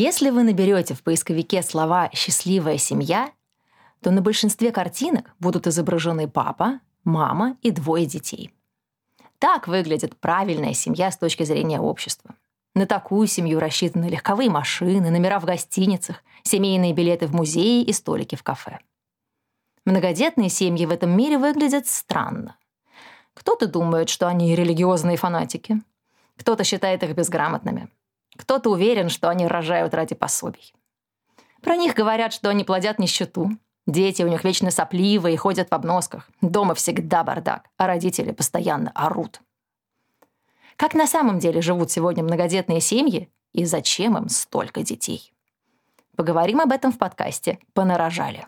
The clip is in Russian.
Если вы наберете в поисковике слова «счастливая семья», то на большинстве картинок будут изображены папа, мама и двое детей. Так выглядит правильная семья с точки зрения общества. На такую семью рассчитаны легковые машины, номера в гостиницах, семейные билеты в музеи и столики в кафе. Многодетные семьи в этом мире выглядят странно. Кто-то думает, что они религиозные фанатики. Кто-то считает их безграмотными. Кто-то уверен, что они рожают ради пособий. Про них говорят, что они плодят нищету. Дети у них вечно сопливые и ходят в обносках. Дома всегда бардак, а родители постоянно орут. Как на самом деле живут сегодня многодетные семьи и зачем им столько детей? Поговорим об этом в подкасте «Понарожали».